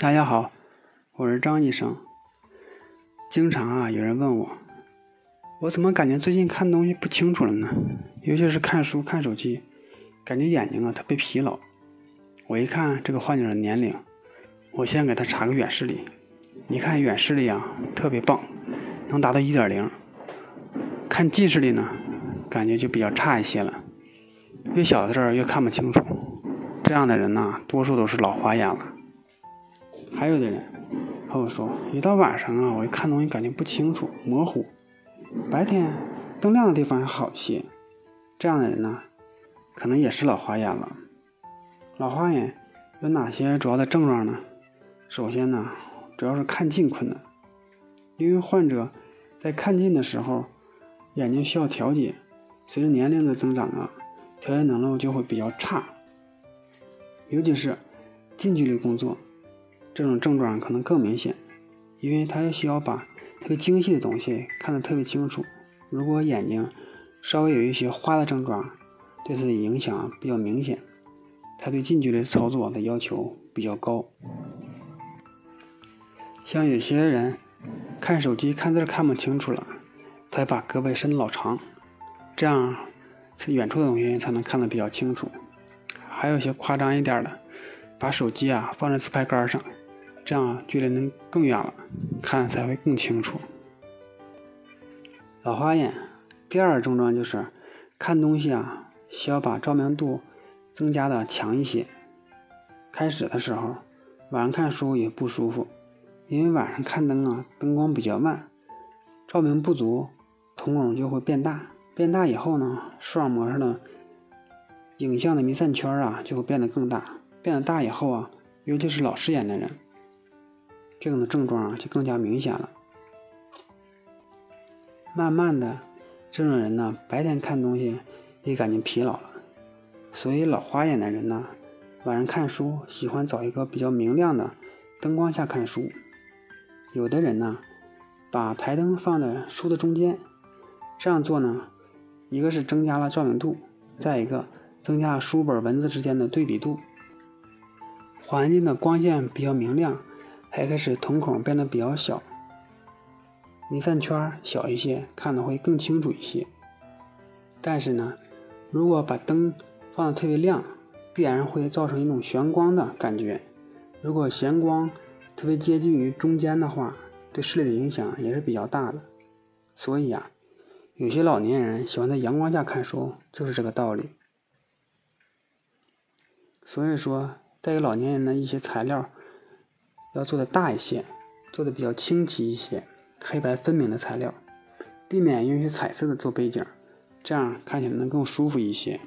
大家好，我是张医生。经常啊，有人问我，我怎么感觉最近看东西不清楚了呢？尤其是看书、看手机，感觉眼睛啊特别疲劳。我一看这个患者的年龄，我先给他查个远视力，一看远视力啊特别棒，能达到一点零。看近视力呢，感觉就比较差一些了，越小的事儿越看不清楚。这样的人呢，多数都是老花眼了。还有的人和我说，一到晚上啊，我一看东西感觉不清楚、模糊。白天灯亮的地方还好些。这样的人呢，可能也是老花眼了。老花眼有哪些主要的症状呢？首先呢，主要是看近困难，因为患者在看近的时候，眼睛需要调节，随着年龄的增长啊，调节能力就会比较差，尤其是近距离工作。这种症状可能更明显，因为他需要把特别精细的东西看得特别清楚。如果眼睛稍微有一些花的症状，对他的影响比较明显，他对近距离操作的要求比较高。像有些人看手机看字看不清楚了，他把胳膊伸老长，这样远处的东西才能看得比较清楚。还有些夸张一点的，把手机啊放在自拍杆上。这样距离能更远了，看才会更清楚。老花眼第二个症状就是看东西啊，需要把照明度增加的强一些。开始的时候，晚上看书也不舒服，因为晚上看灯啊，灯光比较暗，照明不足，瞳孔就会变大。变大以后呢，视网膜上的影像的弥散圈啊就会变得更大。变得大以后啊，尤其是老视眼的人。这种的症状啊就更加明显了。慢慢的，这种人呢，白天看东西也感觉疲劳了。所以老花眼的人呢，晚上看书喜欢找一个比较明亮的灯光下看书。有的人呢，把台灯放在书的中间，这样做呢，一个是增加了照明度，再一个增加了书本文字之间的对比度，环境的光线比较明亮。还开始瞳孔变得比较小，弥散圈小一些，看的会更清楚一些。但是呢，如果把灯放的特别亮，必然会造成一种眩光的感觉。如果眩光特别接近于中间的话，对视力的影响也是比较大的。所以啊，有些老年人喜欢在阳光下看书，就是这个道理。所以说，在于老年人的一些材料。要做的大一些，做的比较清晰一些，黑白分明的材料，避免用一些彩色的做背景，这样看起来能更舒服一些。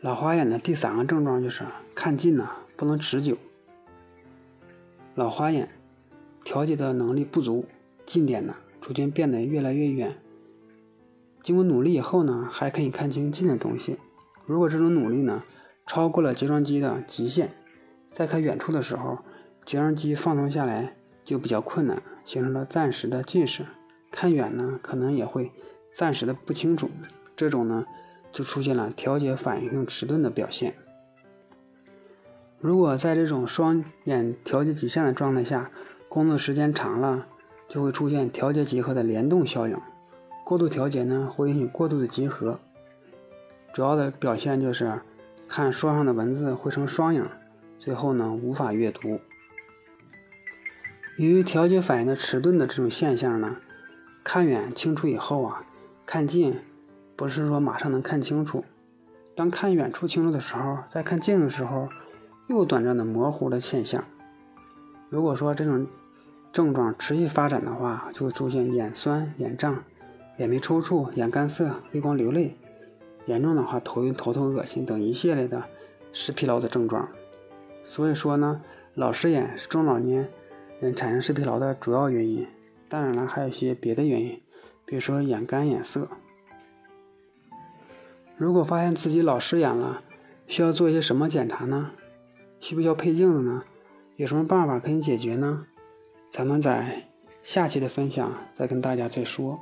老花眼的第三个症状就是看近呢不能持久。老花眼调节的能力不足，近点呢逐渐变得越来越远。经过努力以后呢，还可以看清近的东西。如果这种努力呢超过了睫状肌的极限。在看远处的时候，睫状肌放松下来就比较困难，形成了暂时的近视。看远呢，可能也会暂时的不清楚。这种呢，就出现了调节反应性迟钝的表现。如果在这种双眼调节极限的状态下，工作时间长了，就会出现调节结合的联动效应。过度调节呢，会引起过度的结合。主要的表现就是看书上的文字会成双影。最后呢，无法阅读。由于调节反应的迟钝的这种现象呢，看远清楚以后啊，看近不是说马上能看清楚。当看远处清楚的时候，在看近的时候又短暂的模糊的现象。如果说这种症状持续发展的话，就会出现眼酸、眼胀、眼皮抽搐、眼干涩、泪光流泪，严重的话头晕、头痛、恶心等一系列的视疲劳的症状。所以说呢，老视眼是中老年人产生视疲劳的主要原因。当然了，还有一些别的原因，比如说眼干眼涩。如果发现自己老视眼了，需要做一些什么检查呢？需不需要配镜子呢？有什么办法可以解决呢？咱们在下期的分享再跟大家再说。